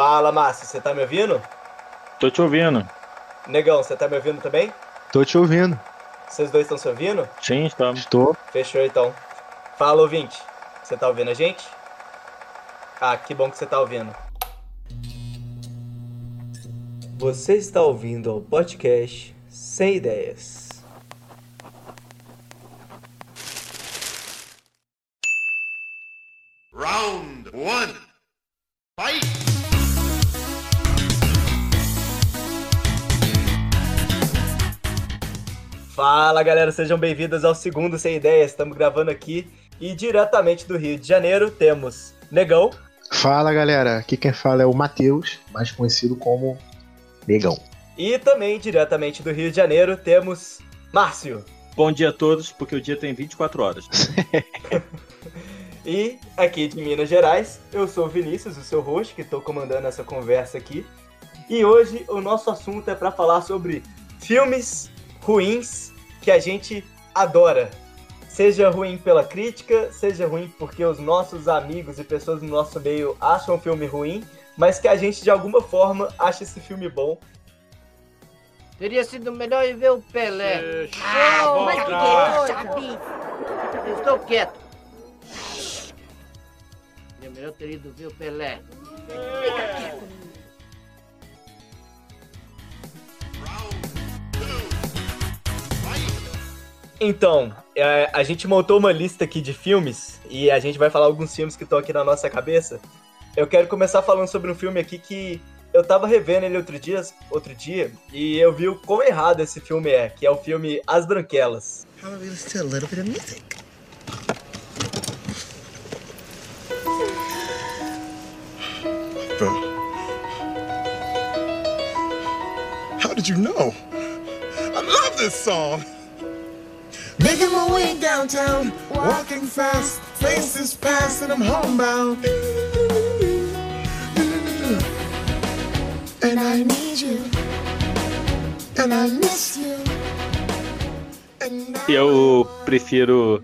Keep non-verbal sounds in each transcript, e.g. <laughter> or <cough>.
Fala, Márcio, você tá me ouvindo? Tô te ouvindo. Negão, você tá me ouvindo também? Tô te ouvindo. Vocês dois estão se ouvindo? Sim, estamos. Estou. Fechou então. Fala, ouvinte. Você tá ouvindo a gente? Ah, que bom que você tá ouvindo. Você está ouvindo ao podcast Sem Ideias. Fala galera, sejam bem-vindos ao segundo Sem Ideias. Estamos gravando aqui e diretamente do Rio de Janeiro temos Negão Fala galera, aqui quem fala é o Matheus, mais conhecido como Negão. e também diretamente do Rio de Janeiro temos Márcio. Bom dia a todos, porque o dia tem 24 horas. <laughs> E aqui de Minas Gerais, eu sou o Vinícius, o seu host, que estou comandando essa conversa aqui. E hoje o nosso assunto é para falar sobre filmes ruins que a gente adora. Seja ruim pela crítica, seja ruim porque os nossos amigos e pessoas no nosso meio acham o filme ruim, mas que a gente de alguma forma acha esse filme bom. Teria sido melhor ir ver o Pelé. Ah, mas que! Eu estou quieto. Seria melhor ter ido ver o Pelé. Fica quieto. Round Então, é, a gente montou uma lista aqui de filmes e a gente vai falar alguns filmes que estão aqui na nossa cabeça. Eu quero começar falando sobre um filme aqui que eu tava revendo ele outro dia, outro dia e eu vi o quão errado esse filme é, que é o filme As Branquelas. How? Bro. Did you know? I love this song. Making my way downtown, walking fast, faces past, and I'm homebound. And I need you, and I miss you. Eu prefiro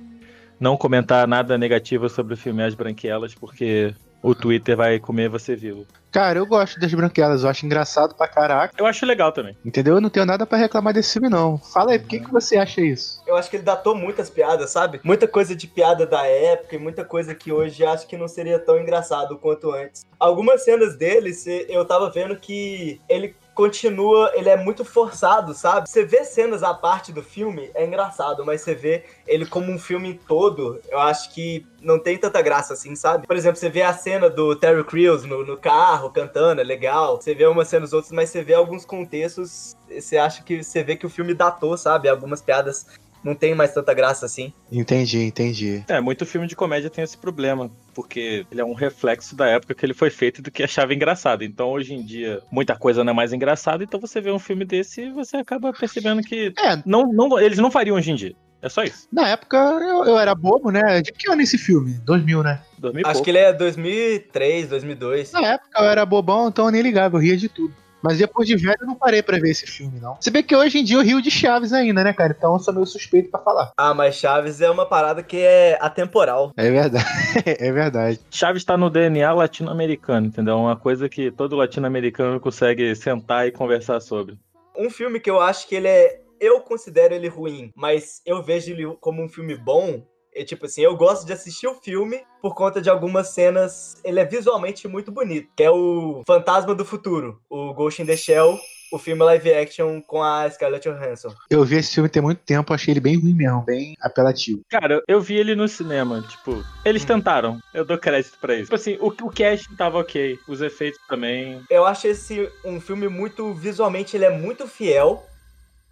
não comentar nada negativo sobre o filme As Branquelas, porque o Twitter vai comer você vivo. Cara, eu gosto das branquelas, eu acho engraçado pra caraca. Eu acho legal também. Entendeu? Eu não tenho nada pra reclamar desse filme, não. Fala aí, por que, que você acha isso? Eu acho que ele datou muitas piadas, sabe? Muita coisa de piada da época e muita coisa que hoje acho que não seria tão engraçado quanto antes. Algumas cenas dele, eu tava vendo que ele continua, ele é muito forçado, sabe? Você vê cenas à parte do filme, é engraçado, mas você vê ele como um filme todo, eu acho que não tem tanta graça assim, sabe? Por exemplo, você vê a cena do Terry Crews no, no carro cantando, é legal. Você vê umas cenas outras, mas você vê alguns contextos, você acha que você vê que o filme datou, sabe? Algumas piadas não tem mais tanta graça assim. Entendi, entendi. É, muito filme de comédia tem esse problema, porque ele é um reflexo da época que ele foi feito e do que achava engraçado. Então, hoje em dia, muita coisa não é mais engraçada, então você vê um filme desse e você acaba percebendo que É, não, não, eles não fariam hoje em dia. É só isso. na época eu, eu era bobo, né? De que ano é esse filme? 2000, né? Dormir Acho pouco. que ele é 2003, 2002. Na época eu era bobão, então eu nem ligava, eu ria de tudo. Mas depois de velho eu não parei pra ver esse filme, não. Se bem que hoje em dia eu rio de Chaves ainda, né, cara? Então eu sou meio suspeito pra falar. Ah, mas Chaves é uma parada que é atemporal. É verdade, <laughs> é verdade. Chaves está no DNA latino-americano, entendeu? É uma coisa que todo latino-americano consegue sentar e conversar sobre. Um filme que eu acho que ele é. Eu considero ele ruim, mas eu vejo ele como um filme bom. É tipo assim, eu gosto de assistir o filme por conta de algumas cenas. Ele é visualmente muito bonito. Que é o Fantasma do Futuro, o Ghost in the Shell, o filme live action com a Scarlett Johansson. Eu vi esse filme tem muito tempo, achei ele bem ruim mesmo, bem apelativo. Cara, eu vi ele no cinema, tipo, eles tentaram. Eu dou crédito pra isso. Tipo assim, o, o cast tava ok, os efeitos também. Eu acho esse um filme muito visualmente ele é muito fiel,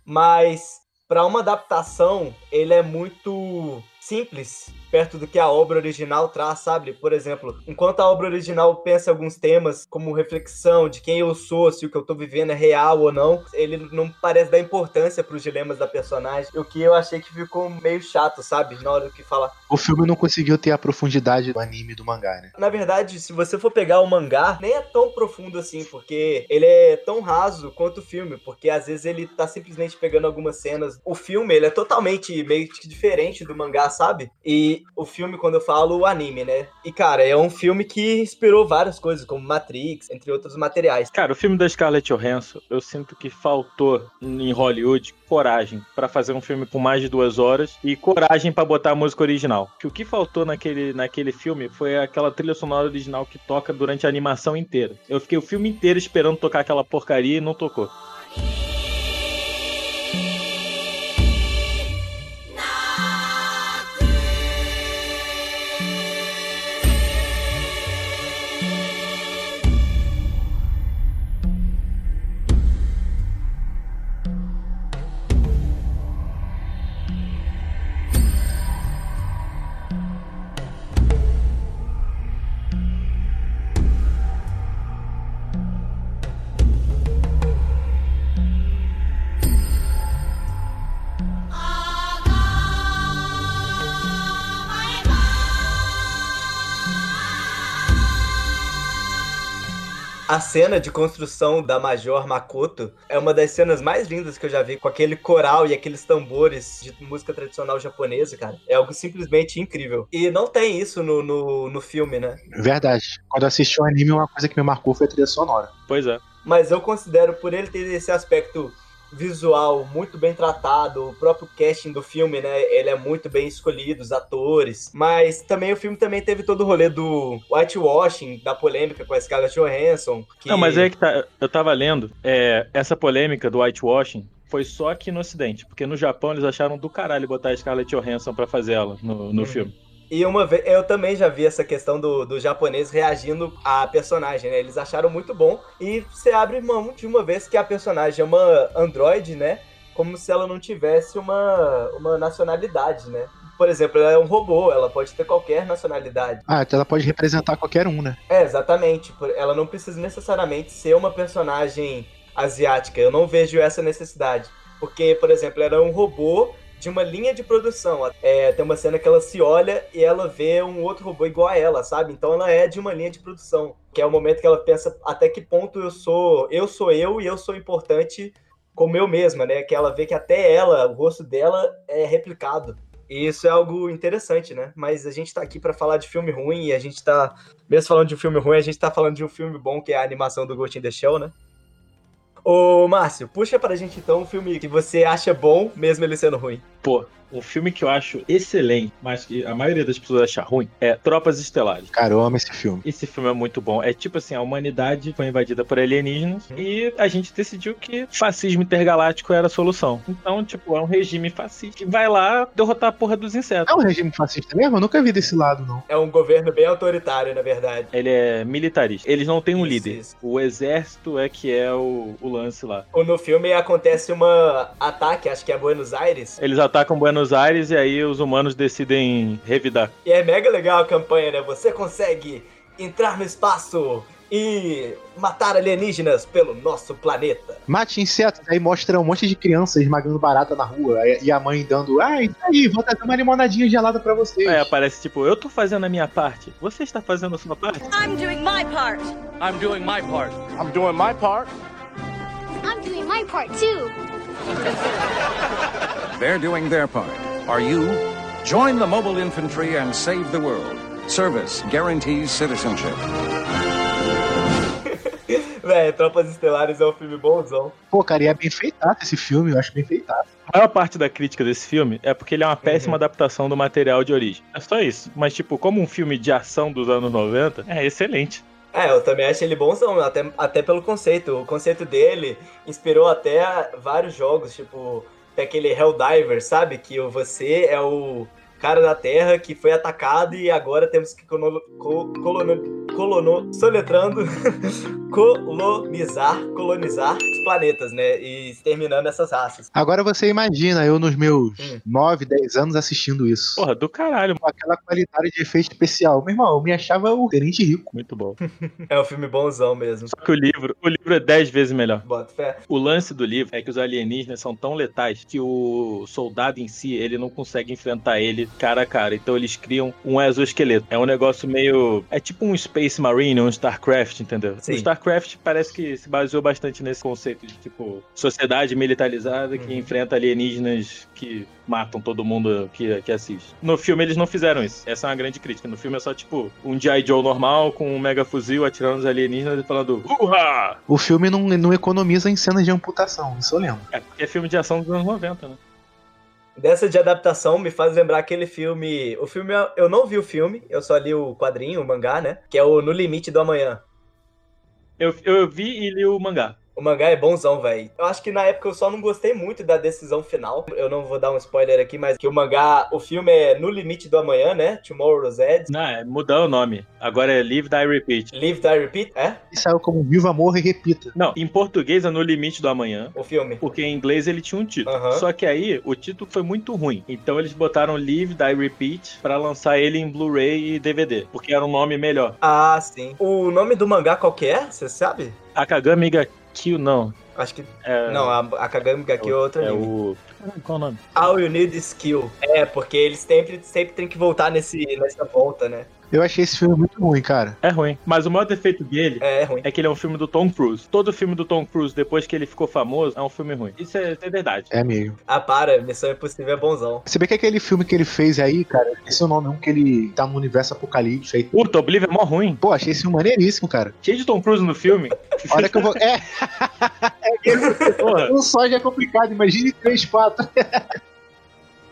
mas para uma adaptação ele é muito simples perto do que a obra original traz, sabe? Por exemplo, enquanto a obra original pensa alguns temas como reflexão de quem eu sou, se o que eu tô vivendo é real ou não, ele não parece dar importância pros dilemas da personagem, o que eu achei que ficou meio chato, sabe? Na hora que fala. O filme não conseguiu ter a profundidade do anime do mangá, né? Na verdade, se você for pegar o mangá, nem é tão profundo assim, porque ele é tão raso quanto o filme, porque às vezes ele tá simplesmente pegando algumas cenas. O filme, ele é totalmente meio que diferente do mangá, sabe? E o filme, quando eu falo o anime, né? E, cara, é um filme que inspirou várias coisas, como Matrix, entre outros materiais. Cara, o filme da Scarlett Johansson, eu sinto que faltou em Hollywood coragem pra fazer um filme com mais de duas horas e coragem pra botar a música original. Que o que faltou naquele, naquele filme foi aquela trilha sonora original que toca durante a animação inteira. Eu fiquei o filme inteiro esperando tocar aquela porcaria e não tocou. Cena de construção da Major Makoto é uma das cenas mais lindas que eu já vi, com aquele coral e aqueles tambores de música tradicional japonesa, cara. É algo simplesmente incrível. E não tem isso no, no, no filme, né? Verdade. Quando assisti o anime, uma coisa que me marcou foi a trilha sonora. Pois é. Mas eu considero, por ele ter esse aspecto visual muito bem tratado, o próprio casting do filme, né, ele é muito bem escolhido, os atores, mas também o filme também teve todo o rolê do whitewashing, da polêmica com a Scarlett Johansson. Que... Não, mas é que tá. Eu tava lendo, é, essa polêmica do whitewashing foi só aqui no Ocidente, porque no Japão eles acharam do caralho botar a Scarlett Johansson pra fazer ela no, no Uhum. filme. E uma vez, eu também já vi essa questão do, do japonês reagindo à personagem, né? Eles acharam muito bom. E você abre mão de uma vez que a personagem é uma androide, né? Como se ela não tivesse uma, uma nacionalidade, né? Por exemplo, ela é um robô, ela pode ter qualquer nacionalidade. Ah, então ela pode representar qualquer um, né? É, exatamente. Ela não precisa necessariamente ser uma personagem asiática. Eu não vejo essa necessidade. Porque, por exemplo, ela é um robô de uma linha de produção. É, tem uma cena que ela se olha e ela vê um outro robô igual a ela, sabe? Então ela é de uma linha de produção. Que é o momento que ela pensa até que ponto eu sou. Eu sou eu e eu sou importante como eu mesma, né? Que ela vê que até ela, o rosto dela é replicado. E isso é algo interessante, né? Mas a gente tá aqui pra falar de filme ruim e a gente tá, mesmo falando de um filme ruim, a gente tá falando de um filme bom, que é a animação do Ghost in the Shell, né? Ô, Márcio, puxa pra gente então um filme que você acha bom, mesmo ele sendo ruim. Pô, um filme que eu acho excelente, mas que a maioria das pessoas acha ruim, é Tropas Estelares. Cara, eu amo esse filme. Esse filme é muito bom. É tipo assim, a humanidade foi invadida por alienígenas e a gente decidiu que fascismo intergaláctico era a solução. Então, tipo, é um regime fascista que vai lá derrotar a porra dos insetos. É um regime fascista mesmo? Eu nunca vi desse lado, não. É um governo bem autoritário, na verdade. Ele é militarista. Eles não têm um Isso, líder. isso. O exército é que é o, o lance lá. Ou No filme acontece uma ataque, acho que é Buenos Aires, Eles atacam Buenos Aires e aí os humanos decidem revidar. e é mega legal a campanha, né? Você consegue entrar no espaço e matar alienígenas pelo nosso planeta. Mate insetos, aí mostra um monte de crianças esmagando barata na rua. E a mãe dando, ah, isso aí, vou trazer uma limonadinha gelada pra vocês. Aí aparece tipo, eu tô fazendo a minha parte. Você está fazendo a sua parte? I'm doing my part. I'm doing my part. I'm doing my part. I'm doing my part too. They're doing their part. Are you? Join the mobile infantry and save the world. Service guarantees citizenship. <laughs> Véi, Tropas Estelares é um filme bonzão. Pô, cara, e é bem feitaço esse filme, eu acho bem feitaço. A maior parte da crítica desse filme é porque ele é uma péssima adaptação do material de origem. É só isso. Mas, tipo, como um filme de ação dos anos 90, é excelente. É, eu também acho ele bonzão, até, até pelo conceito. O conceito dele inspirou até vários jogos, tipo, tem aquele Helldiver, sabe? Que você é o cara da Terra que foi atacado e agora temos que colono, co- colono, colono, soletrando, <laughs> colonizar, colonizar os planetas, né? E exterminando essas raças. Agora você imagina eu nos meus Hum. 9, 10 anos assistindo isso. Porra, do caralho. Com aquela qualidade de efeito especial. Meu irmão, eu me achava o gerente rico. Muito bom. <laughs> É um filme bonzão mesmo. Só que o livro, o livro é 10 vezes melhor. Bota fé. O lance do livro é que os alienígenas são tão letais que o soldado em si, ele não consegue enfrentar ele cara a cara. Então eles criam um exoesqueleto. É um negócio meio. É tipo um Space Marine, um StarCraft, entendeu? Sim. O StarCraft parece que se baseou bastante nesse conceito de tipo sociedade militarizada que Uhum. enfrenta alienígenas que matam todo mundo que, que assiste. No filme eles não fizeram isso. Essa é uma grande crítica. No filme é só tipo um G.I. Joe normal com um mega fuzil atirando os alienígenas e falando Uhá! O filme não, não economiza em cenas de amputação, isso eu lembro. É porque é filme de ação dos anos 90, né? Dessa de adaptação me faz lembrar aquele filme. O filme, eu não vi o filme, eu só li o quadrinho, o mangá, né? Que é o No Limite do Amanhã. Eu, eu vi e li o mangá. O mangá é bonzão, velho. Eu acho que na época eu só não gostei muito da decisão final. Eu não vou dar um spoiler aqui, mas que o mangá, o filme é No Limite do Amanhã, né? Tomorrow's Edge. Não, é mudar o nome. Agora é Live Die Repeat. Live, Die, Repeat, é? E saiu como Viva Morra e Repita. Não, em português é No Limite do Amanhã. O filme. Porque em inglês ele tinha um título. Só que aí o título foi muito ruim. Então eles botaram Live, Die, Repeat pra lançar ele em Blu-ray e DVD. Porque era um nome melhor. Ah, sim. O nome do mangá qual que é? Você sabe? Akagami ga Kill, não. Acho que. É, Não, a, a Kagami Gaki é outro é anime. o. Qual o nome? All You Need Skill. É, porque eles sempre, sempre tem que voltar nesse, nessa volta, né? Eu achei esse filme muito ruim, cara. É ruim. Mas o maior defeito dele É, é ruim. é que ele é um filme do Tom Cruise. Todo filme do Tom Cruise, depois que ele ficou famoso, é um filme ruim. Isso é, é verdade. É mesmo. Ah, para, Missão Impossível é bonzão. Você vê que aquele filme que ele fez aí, cara, esse é o nome, um que ele tá no universo apocalipse aí. Puta, Oblivion é mó ruim. Pô, achei esse filme maneiríssimo, cara. Cheio de Tom Cruise no filme. <laughs> Olha que eu vou. É, <laughs> Porra. <laughs> um só já é complicado, imagine três, quatro.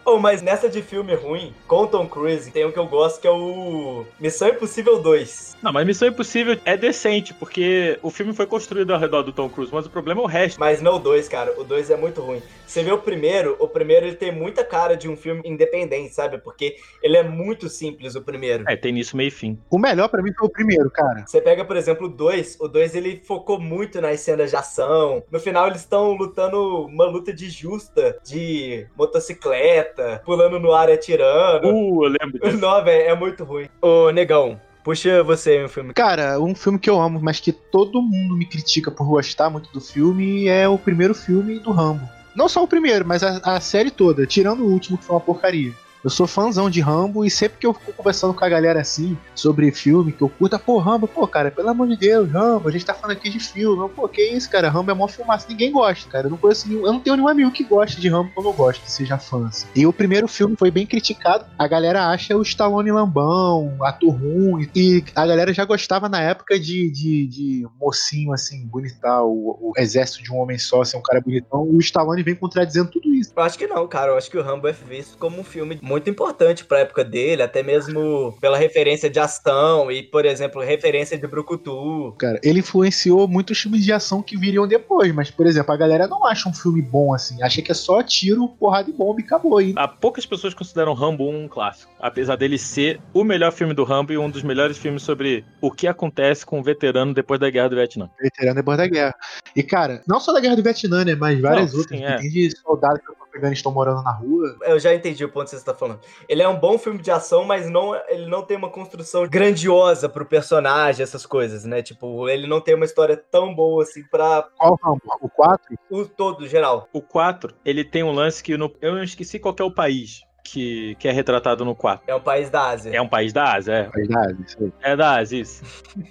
Oh, mas nessa de filme ruim, com Tom Cruise, tem um que eu gosto que é o Missão Impossível 2. Não, mas Missão Impossível é decente, porque o filme foi construído ao redor do Tom Cruise, mas o problema é o resto. Mas não o 2, cara. O 2 é muito ruim. Você vê o primeiro, o primeiro ele tem muita cara de um filme independente, sabe? Porque ele é muito simples, o primeiro. É, tem nisso meio e fim. O melhor pra mim foi o primeiro, cara. Você pega, por exemplo, o 2, o 2 ele focou muito nas cenas de ação. No final eles estão lutando uma luta de justa, de motocicleta, pulando no ar e atirando. Uh, eu lembro disso. <laughs> Não, velho, é muito ruim. Ô, negão, puxa você aí um filme. Cara, um filme que eu amo, mas que todo mundo me critica por gostar muito do filme é o primeiro filme do Rambo. Não só o primeiro, mas a, a série toda, tirando o último que foi uma porcaria. Eu sou fãzão de Rambo e sempre que eu fico conversando com a galera assim sobre filme que eu curto, pô, Rambo, pô, cara, pelo amor de Deus, Rambo, a gente tá falando aqui de filme, pô, que isso, cara, Rambo é mó filmaço, ninguém gosta, cara, eu não conheço nenhum, eu não tenho nenhum amigo que goste de Rambo que eu gosto, que seja fã. assim. E o primeiro filme foi bem criticado, a galera acha o Stallone lambão, ator ruim, e a galera já gostava na época de, de, de mocinho, assim, bonitão, o, o exército de um homem só, ser um cara bonitão, o Stallone vem contradizendo tudo isso. Eu acho que não, cara. Eu acho que o Rambo é visto como um filme muito importante pra época dele, até mesmo pela referência de ação e, por exemplo, referência de Brucutu. cara. Ele influenciou muitos filmes de ação que viriam depois, mas, por exemplo, a galera não acha um filme bom assim, acha que é só tiro, porrada e bomba e acabou. E Há poucas pessoas consideram Rambo um clássico, apesar dele ser o melhor filme do Rambo e um dos melhores filmes sobre o que acontece com um veterano depois da Guerra do Vietnã. veterano depois da guerra. E, cara, não só da guerra do Vietnã, né, mas várias Não, outras. sim, que é. Tem de soldados que estão pegando e estão morando na rua. Eu já entendi o ponto que você está falando. Ele é um bom filme de ação, mas não, ele não tem uma construção grandiosa pro personagem, essas coisas, né? Tipo, ele não tem uma história tão boa assim pra Qual Rambo? O 4? o todo geral. O 4, ele tem um lance que no- eu esqueci qual que é o país que, que é retratado no 4. É um país da Ásia. É um país da Ásia, é. Verdade, isso aí. É da Ásia, isso.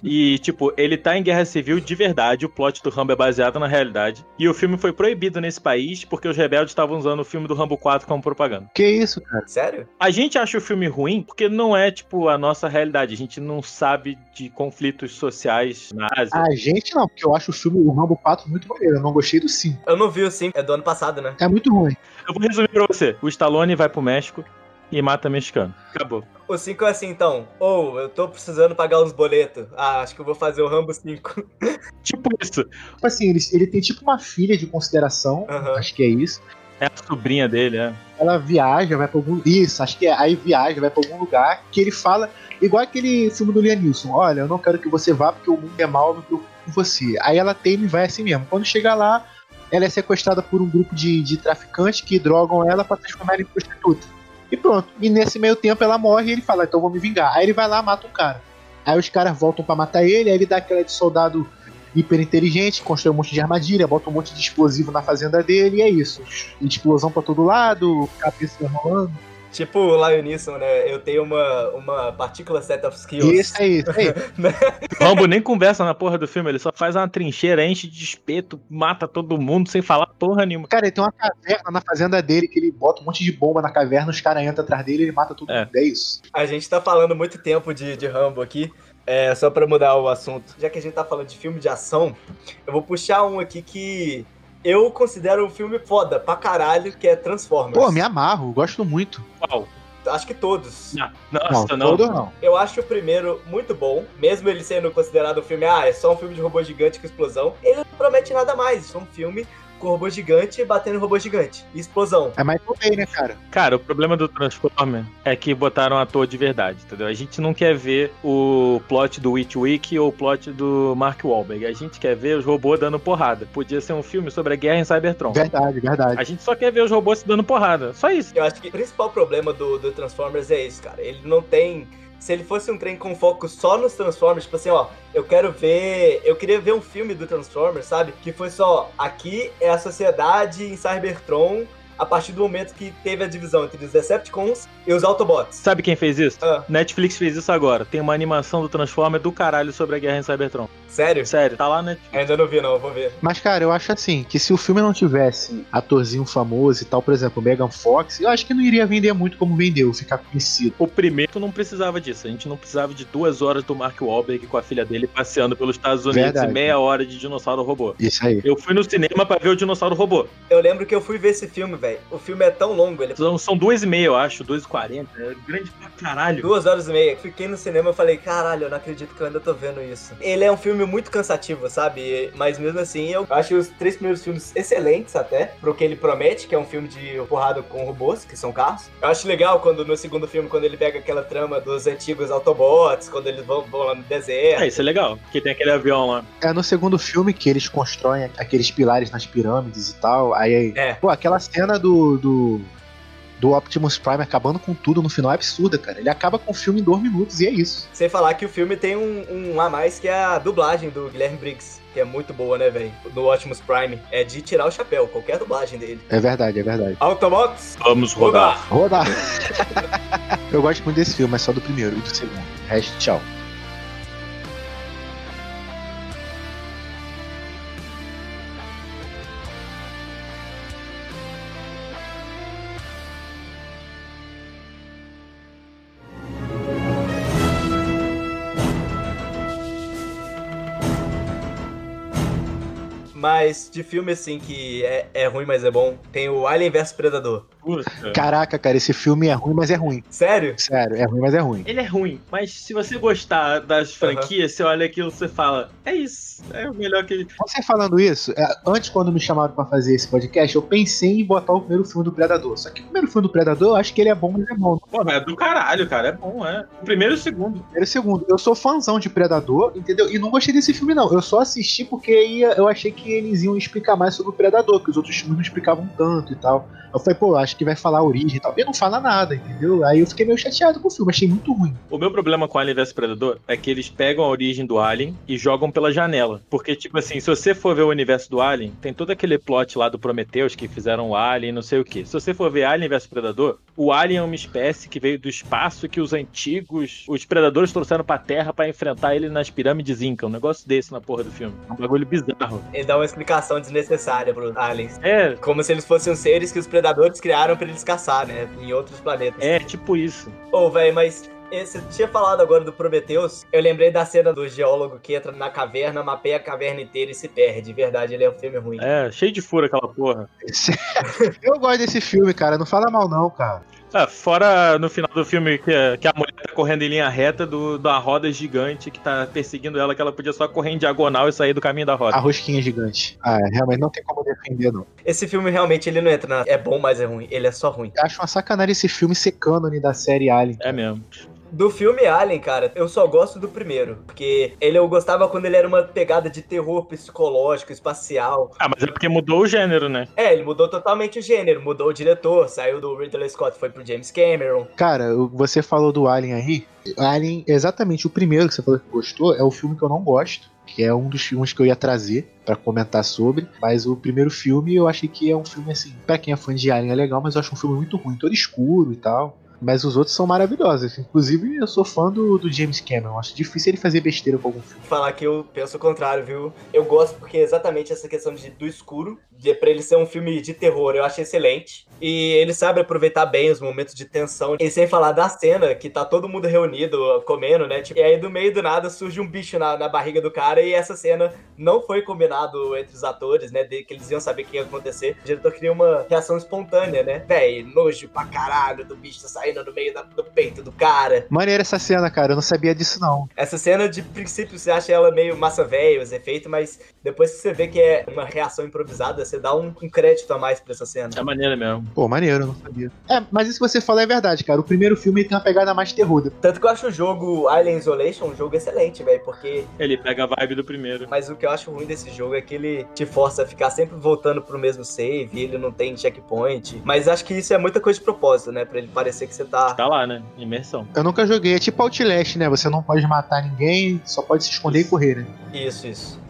E, tipo, ele tá em guerra civil de verdade, o plot do Rambo é baseado na realidade. E o filme foi proibido nesse país porque os rebeldes estavam usando o filme do Rambo 4 como propaganda. Que isso, cara? Sério? A gente acha o filme ruim porque não é, tipo, a nossa realidade. A gente não sabe de conflitos sociais na Ásia. A gente não, porque eu acho o filme, o Rambo 4 muito maneiro. Eu não gostei do 5. Eu não vi o 5, é do ano passado, né? É muito ruim. Eu vou resumir pra você. O Stallone vai pro México e mata mexicano. Acabou. O 5 é assim, então. Ou eu tô precisando pagar uns boletos. Ah, acho que eu vou fazer o Rambo 5. <laughs> Tipo isso. Tipo assim, ele, ele tem tipo uma filha de consideração, Aham. acho que é isso. É a sobrinha dele, é. Ela viaja, vai pra algum. Isso, acho que é. Aí viaja, vai pra algum lugar que ele fala. Igual aquele filme do Liam Neeson: Olha, eu não quero que você vá porque o mundo é mau, eu me preocupo com você. Aí ela teima e vai assim mesmo. Quando chega lá, ela é sequestrada por um grupo de, de traficantes que drogam ela pra transformar ela em prostituta. E pronto. E nesse meio tempo ela morre e ele fala: Então vou me vingar. Aí ele vai lá mata um cara. Aí os caras voltam pra matar ele, aí ele dá aquela de soldado hiper inteligente, constrói um monte de armadilha, bota um monte de explosivo na fazenda dele, e é isso. Explosão pra todo lado, cabeça rolando. Tipo o Lion Neeson, né? Eu tenho uma, uma particular set of skills. Isso aí, isso aí. O <laughs> Rambo nem conversa na porra do filme, ele só faz uma trincheira, enche de espeto, mata todo mundo sem falar porra nenhuma. Cara, ele tem uma caverna na fazenda dele que ele bota um monte de bomba na caverna, os caras entram atrás dele e ele mata todo É. mundo. É isso. A gente tá falando muito tempo de, de Rambo aqui. É, só pra mudar o assunto. Já que a gente tá falando de filme de ação, eu vou puxar um aqui que eu considero um filme foda pra caralho, que é Transformers. Pô, me amarro, gosto muito. Qual? Acho que todos. Não, nossa, não. todo não. Eu acho o primeiro muito bom, mesmo ele sendo considerado um filme, ah, é só um filme de robô gigante com explosão. Ele não promete nada mais, isso é um filme com robô gigante batendo em robô gigante. E explosão. É Michael Bay, né, cara? Cara, o problema do Transformer é que botaram um ator de verdade, entendeu? A gente não quer ver o plot do Witch Week ou o plot do Mark Wahlberg. A gente quer ver os robôs dando porrada. Podia ser um filme sobre a guerra em Cybertron. Verdade, verdade. A gente só quer ver os robôs se dando porrada. Só isso. Eu acho que o principal problema do, do Transformers é isso, cara. Ele não tem. Se ele fosse um trem com foco só nos Transformers, tipo assim, ó, eu quero ver. Eu queria ver um filme do Transformers, sabe? Que foi só. Aqui é a sociedade em Cybertron a partir do momento que teve a divisão entre os Decepticons e os Autobots. Sabe quem fez isso? Ah. Netflix fez isso agora. Tem uma animação do Transformer do caralho sobre a guerra em Cybertron. Sério? Sério, tá lá na Netflix. Ainda não vi, não, vou ver. Mas, cara, eu acho assim, que se o filme não tivesse atorzinho famoso e tal, por exemplo, Megan Fox, eu acho que não iria vender muito como vendeu, ficar conhecido. O primeiro não precisava disso. A gente não precisava de duas horas do Mark Wahlberg com a filha dele passeando pelos Estados Unidos Verdade. e meia hora de dinossauro robô. Isso aí. Eu fui no cinema pra ver o dinossauro robô. Eu lembro que eu fui ver esse filme, velho. O filme é tão longo, ele São, são duas e meia, eu acho, duas e quarenta. É grande pra caralho. duas horas e meia. Fiquei no cinema e falei, caralho, eu não acredito que eu ainda tô vendo isso. Ele é um filme muito cansativo, sabe? Mas mesmo assim, eu acho os três primeiros filmes excelentes até, pro que ele promete, que é um filme de porrada com robôs, que são carros. Eu acho legal quando no segundo filme, quando ele pega aquela trama dos antigos Autobots, quando eles vão, vão lá no deserto. É, isso é legal. Porque tem aquele avião lá. É no segundo filme que eles constroem aqueles pilares nas pirâmides e tal. Aí, É. pô, aquela cena do, do, do Optimus Prime acabando com tudo no final é absurda, cara. Ele acaba com o filme em dois minutos e é isso. Sem falar que o filme tem um, um a mais que é a dublagem do Guilherme Briggs, que é muito boa, né, velho? Do Optimus Prime. É de tirar o chapéu, qualquer dublagem dele. É verdade, é verdade. Autobots, Vamos rodar! Rodar. <laughs> eu gosto muito desse filme, mas só do primeiro e do segundo. O resto, tchau. más Mas de filme assim que é, é ruim, mas é bom, tem o Alien vs Predador. Puta. Caraca, cara, esse filme é ruim, mas é ruim. Sério? Sério, é ruim, mas é ruim. Ele é ruim, mas se você gostar das franquias, você olha aquilo e você fala, é isso, é o melhor que ele. Você falando isso, é, antes quando me chamaram pra fazer esse podcast, eu pensei em botar o primeiro filme do Predador. Só que o primeiro filme do Predador, eu acho que ele é bom, mas é bom. Pô, é do caralho, cara, é bom, é. O primeiro e o segundo. Primeiro e segundo, eu sou fãzão de Predador, entendeu? E não gostei desse filme, não. Eu só assisti porque ia, eu achei que eles iam explicar mais sobre o Predador, que os outros filmes não explicavam tanto e tal. Eu falei, pô, acho que vai falar a origem e tal. E não fala nada, entendeu? Aí eu fiquei meio chateado com o filme, achei muito ruim. O meu problema com Alien vs Predador é que eles pegam a origem do Alien e jogam pela janela. Porque, tipo assim, se você for ver o universo do Alien, tem todo aquele plot lá do Prometheus que fizeram o Alien, não sei o que. Se você for ver Alien vs Predador, o Alien é uma espécie que veio do espaço que os antigos, os predadores trouxeram pra Terra pra enfrentar ele nas pirâmides Inca. Um negócio desse na porra do filme. É um bagulho bizarro. Ele dá uma explicação desnecessária pros aliens. É, Como se eles fossem os seres que os predadores criaram pra eles caçar, né? Em outros planetas. é tipo isso. Ô, velho, mas eh, você tinha falado agora do Prometheus. Eu lembrei da cena do geólogo que entra na caverna, mapeia a caverna inteira e se perde. De verdade, ele é um filme ruim. É, cheio de furo aquela porra. <laughs> Eu gosto desse filme, cara. Não fala mal, não, cara. Ah, fora no final do filme que, que a mulher tá correndo em linha reta do, da roda gigante que tá perseguindo ela, que ela podia só correr em diagonal e sair do caminho da roda. A rosquinha gigante. Ah, realmente não tem como defender, não. Esse filme realmente ele não entra na. É bom, mas é ruim. Ele é só ruim. Eu acho uma sacanagem esse filme ser cânone da série Alien. É mesmo. Do filme Alien, cara, eu só gosto do primeiro. Porque ele eu gostava quando ele era uma pegada de terror psicológico, espacial. Ah, mas é porque mudou o gênero, né? É, ele mudou totalmente o gênero, mudou o diretor, saiu do Ridley Scott, foi pro James Cameron. Cara, você falou do Alien aí. Alien, exatamente o primeiro que você falou que gostou, é o filme que eu não gosto. Que é um dos filmes que eu ia trazer pra comentar sobre. Mas o primeiro filme eu achei que é um filme assim. Pra quem é fã de Alien é legal, mas eu acho um filme muito ruim, todo escuro e tal. Mas os outros são maravilhosos. Inclusive, eu sou fã do, do James Cameron. Acho difícil ele fazer besteira com algum filme. Falar que eu penso o contrário, viu? Eu gosto porque é exatamente essa questão de, do escuro, de, pra ele ser um filme de terror, eu acho excelente. E ele sabe aproveitar bem os momentos de tensão. E sem falar da cena, que tá todo mundo reunido, comendo, né? Tipo, e aí do meio do nada surge um bicho na, na barriga do cara. E essa cena não foi combinado entre os atores, né? De que eles iam saber o que ia acontecer. O diretor queria uma reação espontânea, né? Véi, nojo pra caralho do bicho saindo do meio da- do peito do cara. Maneira essa cena, cara. Eu não sabia disso, não. Essa cena, de princípio, você acha ela meio massa velho, os efeitos, mas depois que você vê que é uma reação improvisada, você dá um, um crédito a mais pra essa cena. É maneira mesmo. Pô, maneiro, eu não sabia. É, mas isso que você fala é verdade, cara. O primeiro filme tem uma pegada mais terror. Tanto que eu acho o jogo Alien Isolation um jogo excelente, velho, porque. Ele pega a vibe do primeiro. Mas o que eu acho ruim desse jogo é que ele te força a ficar sempre voltando pro mesmo save, e ele não tem checkpoint. Mas acho que isso é muita coisa de propósito, né? Pra ele parecer que você tá. Tá lá, né? Imersão. Eu nunca joguei. É tipo Outlast, né? Você não pode matar ninguém, só pode se esconder e correr, né? Isso, isso.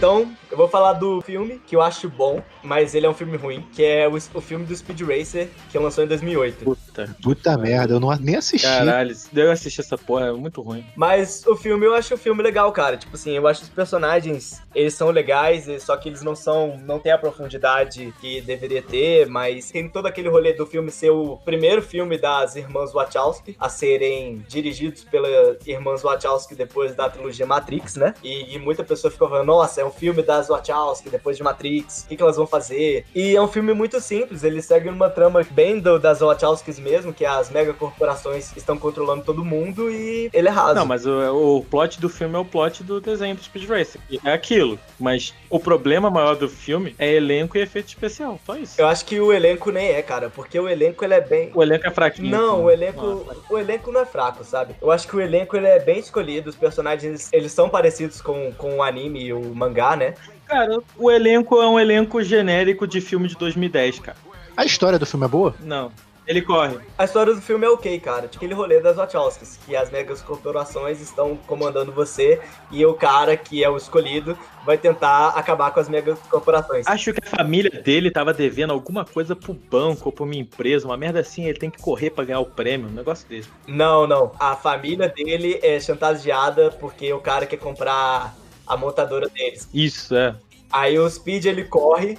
Então, eu vou falar do filme que eu acho bom, mas ele é um filme ruim, que é o, o filme do Speed Racer, que lançou em 2008. Puta. Puta merda, eu não, nem assisti. Caralho, eu assisti essa porra, é muito ruim. Mas o filme, eu acho o filme legal, cara. Tipo assim, eu acho que os personagens, eles são legais, só que eles não são, não tem a profundidade que deveria ter, mas tem todo aquele rolê do filme ser o primeiro filme das irmãs Wachowski a serem dirigidos pelas irmãs Wachowski depois da trilogia Matrix, né? E, e muita pessoa ficou falando, nossa, é um filme das Wachowski depois de Matrix, o que, que elas vão fazer? E é um filme muito simples, ele segue uma trama bem do, das Wachowskis mesmo, que as megacorporações estão controlando todo mundo e ele é raso. Não, mas o, o plot do filme é o plot do desenho do Speed Racer. É aquilo. Mas o problema maior do filme é elenco e efeito especial. Só isso. Eu acho que o elenco nem é, cara, porque o elenco ele é bem. O elenco é fraquinho. Não, assim. o elenco, Nossa. o elenco não é fraco, sabe? Eu acho que o elenco ele é bem escolhido, os personagens eles são parecidos com, com o anime e o mangá, né? Cara, o elenco é um elenco genérico de filme de 2010, cara. A história do filme é boa? Não. Ele corre. A história do filme é ok, cara. Tipo aquele rolê das Wachowskis, que as megas corporações estão comandando você e o cara que é o escolhido vai tentar acabar com as megas corporações. Acho que a família dele tava devendo alguma coisa pro banco ou pra uma empresa, uma merda assim, ele tem que correr pra ganhar o prêmio, um negócio desse. Não, não. A família dele é chantageada porque o cara quer comprar a montadora deles. Isso, é. Aí o Speed ele corre,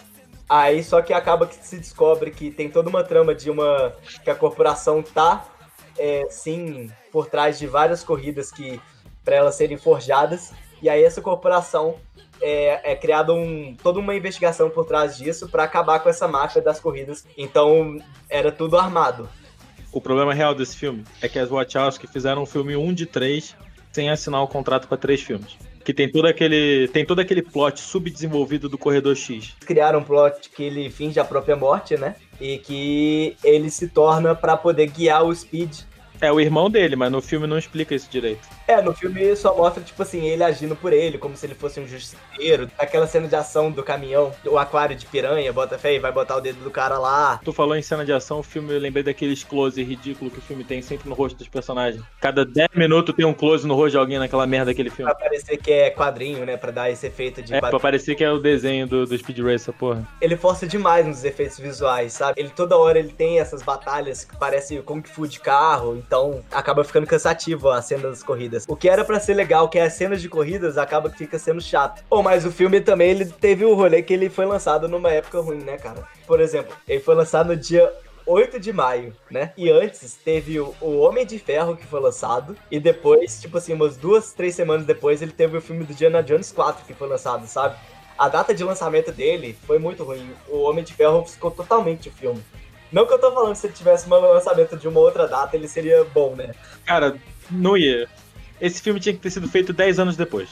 aí só que acaba que se descobre que tem toda uma trama de uma. que a corporação tá é, sim por trás de várias corridas que para elas serem forjadas. E aí essa corporação é, é criada um, toda uma investigação por trás disso para acabar com essa máfia das corridas. Então era tudo armado. O problema real desse filme é que as Wachowski fizeram um filme 1 de 3 sem assinar o contrato pra três filmes. Que tem todo aquele, tem todo aquele plot subdesenvolvido do Corredor X. Criaram um plot que ele finge a própria morte, né? E que ele se torna para poder guiar o Speed É o irmão dele, mas no filme não explica isso direito. É, no filme só mostra, tipo assim, ele agindo por ele, como se ele fosse um justiceiro. Aquela cena de ação do caminhão, o aquário de piranha, bota fé e vai botar o dedo do cara lá. Tu falou em cena de ação, o filme, eu lembrei daqueles close ridículo que o filme tem sempre no rosto dos personagens. Cada 10 minutos tem um close no rosto de alguém naquela merda daquele filme. Pra parecer que é quadrinho, né? Pra dar esse efeito de É, pra parecer que é o desenho do, do Speed Racer, porra. Ele força demais nos efeitos visuais, sabe? Ele toda hora ele tem essas batalhas que parecem Kung Fu de carro, então acaba ficando cansativo a cena das corridas. O que era pra ser legal, que é as cenas de corridas, acaba que fica sendo chato. Oh, mas o filme também ele teve o rolê que ele foi lançado numa época ruim, né, cara? Por exemplo, ele foi lançado no dia 8 de maio, né? E antes teve o, o Homem de Ferro que foi lançado. E depois, tipo assim, umas duas, três semanas depois, ele teve o filme do Diana Jones 4 que foi lançado, sabe? A data de lançamento dele foi muito ruim. O Homem de Ferro ficou totalmente o filme. Não que eu tô falando que se ele tivesse um lançamento de uma outra data, ele seria bom, né? Cara, não ia. Esse filme tinha que ter sido feito 10 anos depois.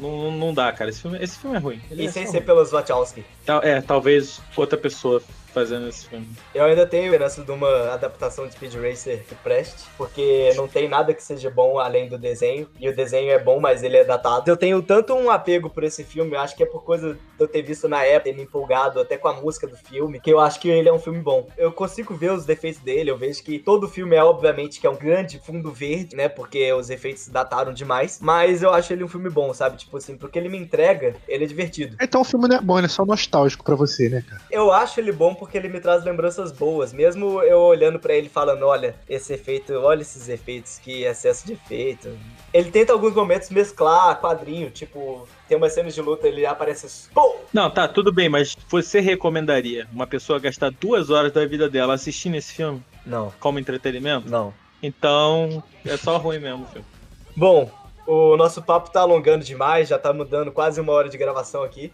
Não, não, não dá, cara. Esse filme, esse filme é ruim. Ele E é sem ser ruim. pelos Wachowski. Tal- É, talvez outra pessoa fazendo esse filme. Eu ainda tenho esperança de uma adaptação de Speed Racer que preste, porque não tem nada que seja bom além do desenho, e o desenho é bom, mas ele é datado. Eu tenho tanto um apego por esse filme, eu acho que é por coisa de eu ter visto na época, ter me empolgado até com a música do filme, que eu acho que ele é um filme bom. Eu consigo ver os defeitos dele, eu vejo que todo filme é, obviamente, que é um grande fundo verde, né, porque os efeitos dataram demais, mas eu acho ele um filme bom, sabe? Tipo assim, porque ele me entrega, ele é divertido. Então o filme não é bom, ele é só nostálgico pra você, né, cara? Eu acho ele bom porque ele me traz lembranças boas, mesmo eu olhando pra ele falando, olha, esse efeito, olha esses efeitos, que excesso de efeito. Ele tenta alguns momentos mesclar quadrinho, tipo, tem umas cenas de luta, ele aparece, pô! Não, tá, tudo bem, mas você recomendaria uma pessoa gastar duas horas da vida dela assistindo esse filme Não, como entretenimento? não. Então, é só ruim mesmo o filme. Bom, o nosso papo tá alongando demais, já tá mudando quase uma hora de gravação aqui.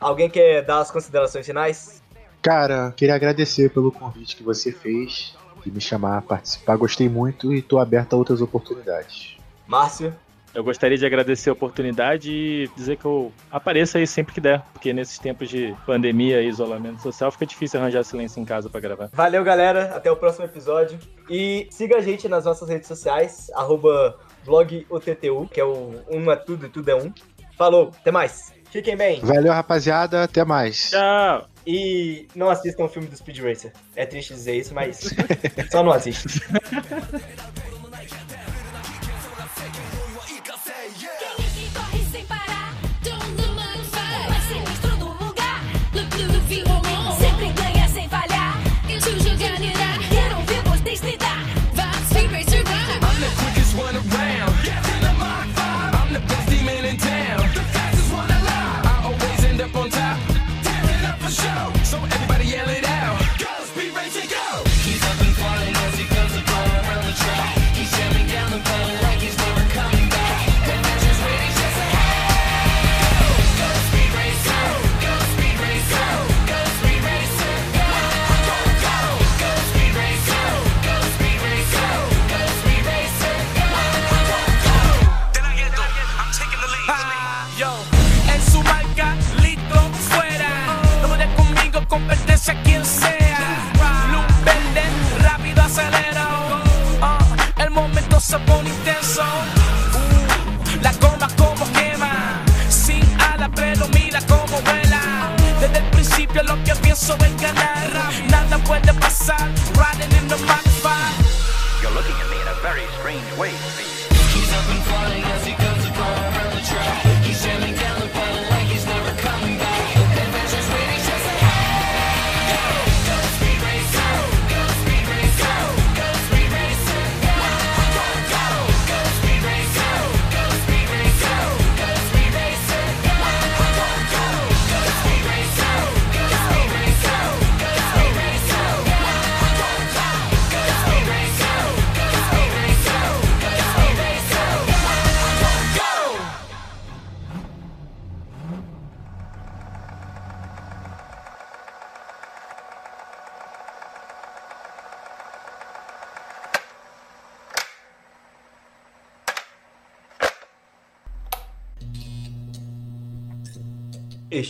Alguém quer dar as considerações finais? Cara, queria agradecer pelo convite que você fez de me chamar a participar. Gostei muito e tô aberto a outras oportunidades. Márcio? Eu gostaria de agradecer a oportunidade e dizer que eu apareça aí sempre que der, porque nesses tempos de pandemia e isolamento social fica difícil arranjar silêncio em casa pra gravar. Valeu, galera. Até o próximo episódio. E siga a gente nas nossas redes sociais, arroba blogottu, que é o um é tudo e tudo é um. Falou, até mais. Fiquem bem. Valeu, rapaziada. Até mais. Tchau! E não assistam o filme do Speed Racer. É triste dizer isso, mas <laughs> só não assistam. <laughs>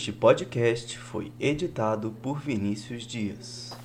Este podcast foi editado por Vinícius Dias.